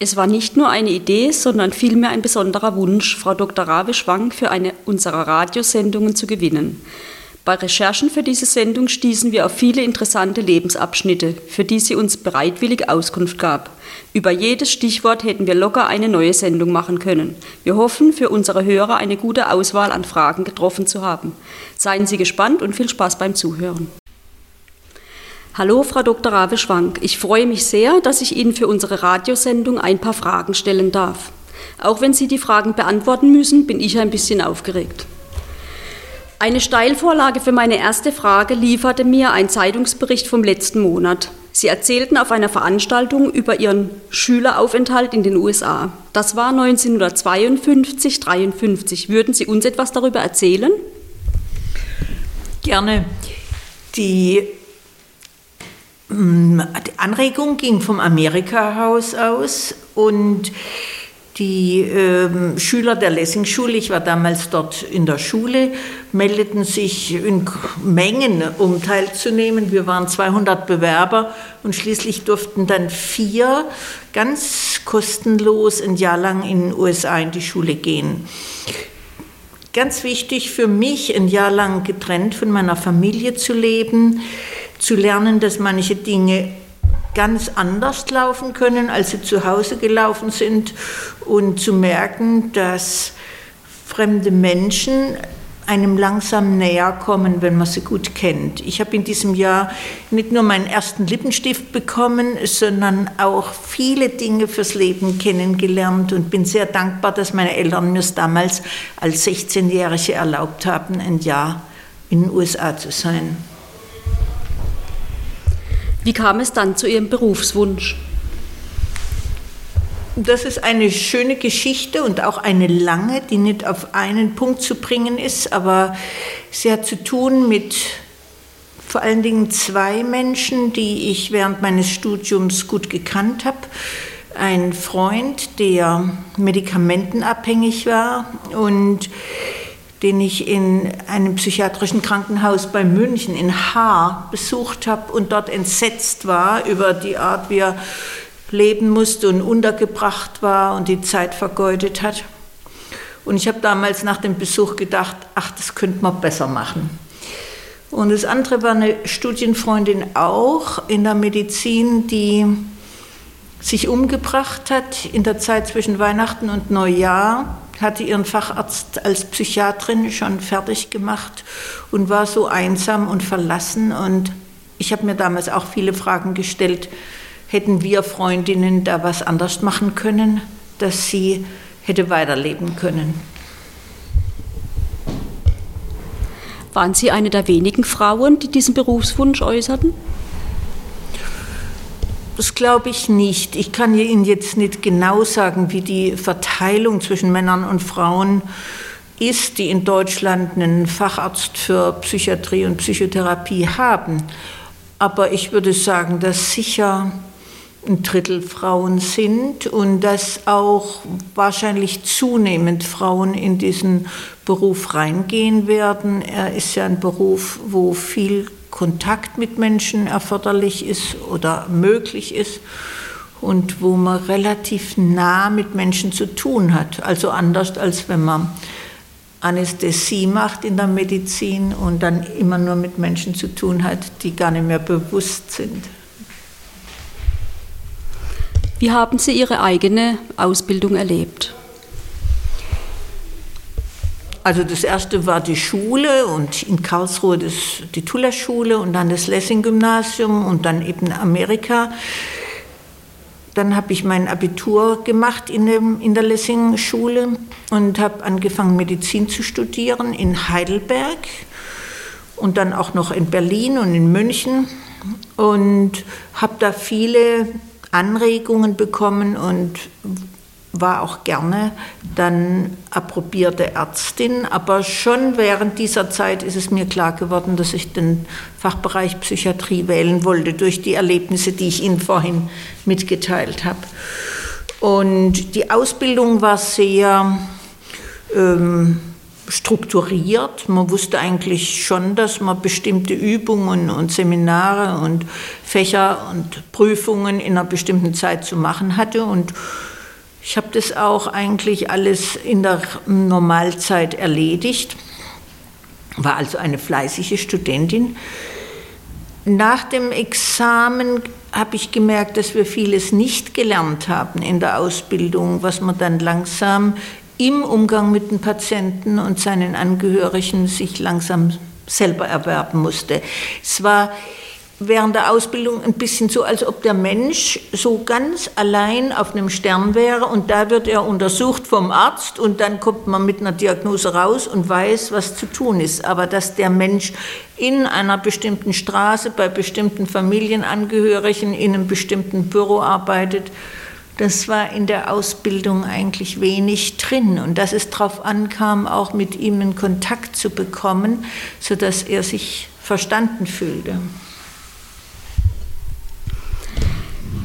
Es war nicht nur eine Idee, sondern vielmehr ein besonderer Wunsch, Frau Dr. Rave Schwank für eine unserer Radiosendungen zu gewinnen. Bei Recherchen für diese Sendung stießen wir auf viele interessante Lebensabschnitte, für die sie uns bereitwillig Auskunft gab. Über jedes Stichwort hätten wir locker eine neue Sendung machen können. Wir hoffen, für unsere Hörer eine gute Auswahl an Fragen getroffen zu haben. Seien Sie gespannt und viel Spaß beim Zuhören. Hallo, Frau Dr. Rave Schwank. Ich freue mich sehr, dass ich Ihnen für unsere Radiosendung ein paar Fragen stellen darf. Auch wenn Sie die Fragen beantworten müssen, bin ich ein bisschen aufgeregt. Eine Steilvorlage für meine erste Frage lieferte mir ein Zeitungsbericht vom letzten Monat. Sie erzählten auf einer Veranstaltung über Ihren Schüleraufenthalt in den USA. Das war 1952, 53. Würden Sie uns etwas darüber erzählen? Gerne. Die die Anregung ging vom Amerika-Haus aus und die äh, Schüler der Lessing-Schule, ich war damals dort in der Schule, meldeten sich in Mengen, um teilzunehmen. Wir waren 200 Bewerber und schließlich durften dann vier ganz kostenlos ein Jahr lang in den USA in die Schule gehen. Ganz wichtig für mich, ein Jahr lang getrennt von meiner Familie zu leben zu lernen, dass manche Dinge ganz anders laufen können, als sie zu Hause gelaufen sind und zu merken, dass fremde Menschen einem langsam näher kommen, wenn man sie gut kennt. Ich habe in diesem Jahr nicht nur meinen ersten Lippenstift bekommen, sondern auch viele Dinge fürs Leben kennengelernt und bin sehr dankbar, dass meine Eltern mir es damals als 16-Jährige erlaubt haben, ein Jahr in den USA zu sein. Wie kam es dann zu Ihrem Berufswunsch? Das ist eine schöne Geschichte und auch eine lange, die nicht auf einen Punkt zu bringen ist, aber sie hat zu tun mit vor allen Dingen zwei Menschen, die ich während meines Studiums gut gekannt habe. Ein Freund, der medikamentenabhängig war und den ich in einem psychiatrischen Krankenhaus bei München in Haar besucht habe und dort entsetzt war über die Art, wie er leben musste und untergebracht war und die Zeit vergeudet hat. Und ich habe damals nach dem Besuch gedacht, ach, das könnte man besser machen. Und das andere war eine Studienfreundin auch in der Medizin, die sich umgebracht hat in der Zeit zwischen Weihnachten und Neujahr hatte ihren Facharzt als Psychiatrin schon fertig gemacht und war so einsam und verlassen. Und ich habe mir damals auch viele Fragen gestellt, hätten wir Freundinnen da was anders machen können, dass sie hätte weiterleben können. Waren Sie eine der wenigen Frauen, die diesen Berufswunsch äußerten? Das glaube ich nicht. Ich kann Ihnen jetzt nicht genau sagen, wie die Verteilung zwischen Männern und Frauen ist, die in Deutschland einen Facharzt für Psychiatrie und Psychotherapie haben. Aber ich würde sagen, dass sicher ein Drittel Frauen sind und dass auch wahrscheinlich zunehmend Frauen in diesen Beruf reingehen werden. Er ist ja ein Beruf, wo viel Kontakt mit Menschen erforderlich ist oder möglich ist und wo man relativ nah mit Menschen zu tun hat. Also anders als wenn man Anästhesie macht in der Medizin und dann immer nur mit Menschen zu tun hat, die gar nicht mehr bewusst sind. Wie haben Sie Ihre eigene Ausbildung erlebt? Also das erste war die Schule und in Karlsruhe das, die Tuller-Schule und dann das Lessing-Gymnasium und dann eben Amerika. Dann habe ich mein Abitur gemacht in, dem, in der Lessing-Schule und habe angefangen, Medizin zu studieren in Heidelberg und dann auch noch in Berlin und in München und habe da viele Anregungen bekommen und war auch gerne dann approbierte Ärztin, aber schon während dieser Zeit ist es mir klar geworden, dass ich den Fachbereich Psychiatrie wählen wollte, durch die Erlebnisse, die ich Ihnen vorhin mitgeteilt habe. Und die Ausbildung war sehr ähm, strukturiert. Man wusste eigentlich schon, dass man bestimmte Übungen und Seminare und Fächer und Prüfungen in einer bestimmten Zeit zu machen hatte und Ich habe das auch eigentlich alles in der Normalzeit erledigt, war also eine fleißige Studentin. Nach dem Examen habe ich gemerkt, dass wir vieles nicht gelernt haben in der Ausbildung, was man dann langsam im Umgang mit den Patienten und seinen Angehörigen sich langsam selber erwerben musste. Es war während der Ausbildung ein bisschen so, als ob der Mensch so ganz allein auf einem Stern wäre und da wird er untersucht vom Arzt und dann kommt man mit einer Diagnose raus und weiß, was zu tun ist. Aber dass der Mensch in einer bestimmten Straße, bei bestimmten Familienangehörigen, in einem bestimmten Büro arbeitet, das war in der Ausbildung eigentlich wenig drin und dass es darauf ankam, auch mit ihm in Kontakt zu bekommen, sodass er sich verstanden fühlte.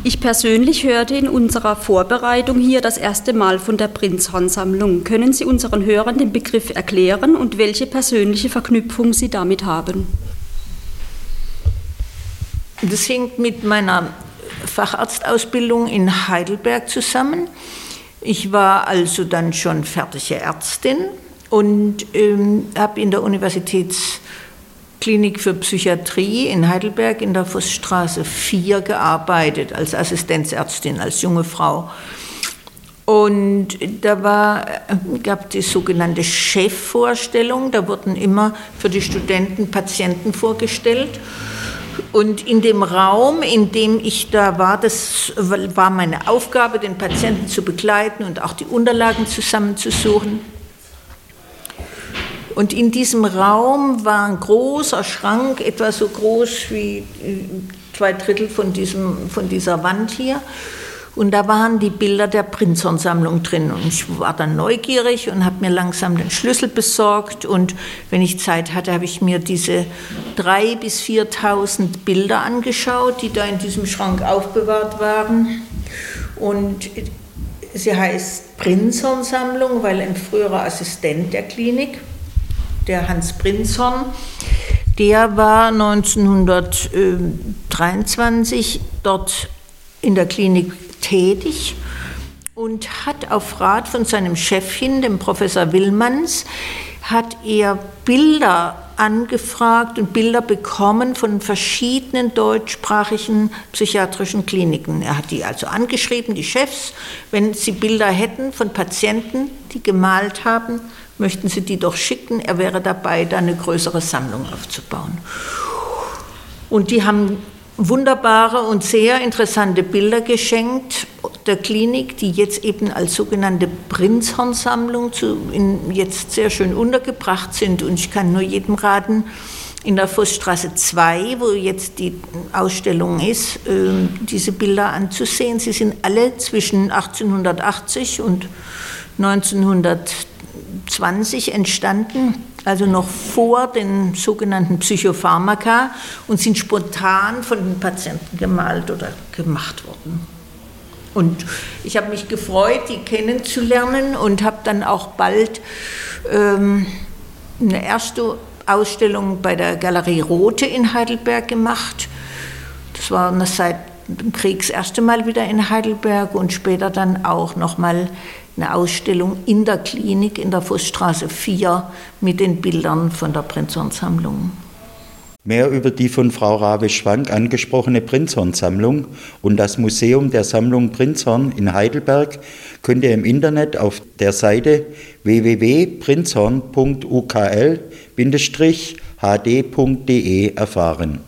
Ich persönlich hörte in unserer Vorbereitung hier das erste Mal von der Prinzhorn-Sammlung. Können Sie unseren Hörern den Begriff erklären und welche persönliche Verknüpfung Sie damit haben? Das hängt mit meiner Facharztausbildung in Heidelberg zusammen. Ich war also dann schon fertige Ärztin und ähm, habe in der Universitäts Klinik für Psychiatrie in Heidelberg in der Vossstraße 4 gearbeitet, als Assistenzärztin, als junge Frau. Und da war, gab die sogenannte Chefvorstellung, da wurden immer für die Studenten Patienten vorgestellt. Und in dem Raum, in dem ich da war, das war meine Aufgabe, den Patienten zu begleiten und auch die Unterlagen zusammenzusuchen. Und in diesem Raum war ein großer Schrank, etwa so groß wie äh, zwei Drittel von, diesem, von dieser Wand hier. Und da waren die Bilder der Prinzhorn-Sammlung drin. Und ich war dann neugierig und habe mir langsam den Schlüssel besorgt. Und wenn ich Zeit hatte, habe ich mir diese 3.000 bis 4.000 Bilder angeschaut, die da in diesem Schrank aufbewahrt waren. Und sie heißt Prinzhorn-Sammlung, weil ein früherer Assistent der Klinik der Hans Prinzhorn, der war 1923 dort in der Klinik tätig und hat auf Rat von seinem Chefin, dem Professor Willmanns, hat er Bilder angefragt und Bilder bekommen von verschiedenen deutschsprachigen psychiatrischen Kliniken. Er hat die also angeschrieben, die Chefs, wenn sie Bilder hätten von Patienten, die gemalt haben, möchten Sie die doch schicken. Er wäre dabei, da eine größere Sammlung aufzubauen. Und die haben wunderbare und sehr interessante Bilder geschenkt der Klinik, die jetzt eben als sogenannte Prinzhorn-Sammlung jetzt sehr schön untergebracht sind. Und ich kann nur jedem raten, in der Vossstraße 2, wo jetzt die Ausstellung ist, ähm, diese Bilder anzusehen. Sie sind alle zwischen 1880 und 1900 20 entstanden, also noch vor den sogenannten Psychopharmaka und sind spontan von den Patienten gemalt oder gemacht worden. Und ich habe mich gefreut, die kennenzulernen und habe dann auch bald ähm, eine erste Ausstellung bei der Galerie Rote in Heidelberg gemacht. Das war seit dem Krieg das erste Mal wieder in Heidelberg und später dann auch nochmal eine Ausstellung in der Klinik in der Vossstraße 4 mit den Bildern von der Prinzhorn-Sammlung. Mehr über die von Frau Rabe-Schwank angesprochene Prinzhorn-Sammlung und das Museum der Sammlung Prinzhorn in Heidelberg könnt ihr im Internet auf der Seite www.prinzhorn.ukl-hd.de erfahren.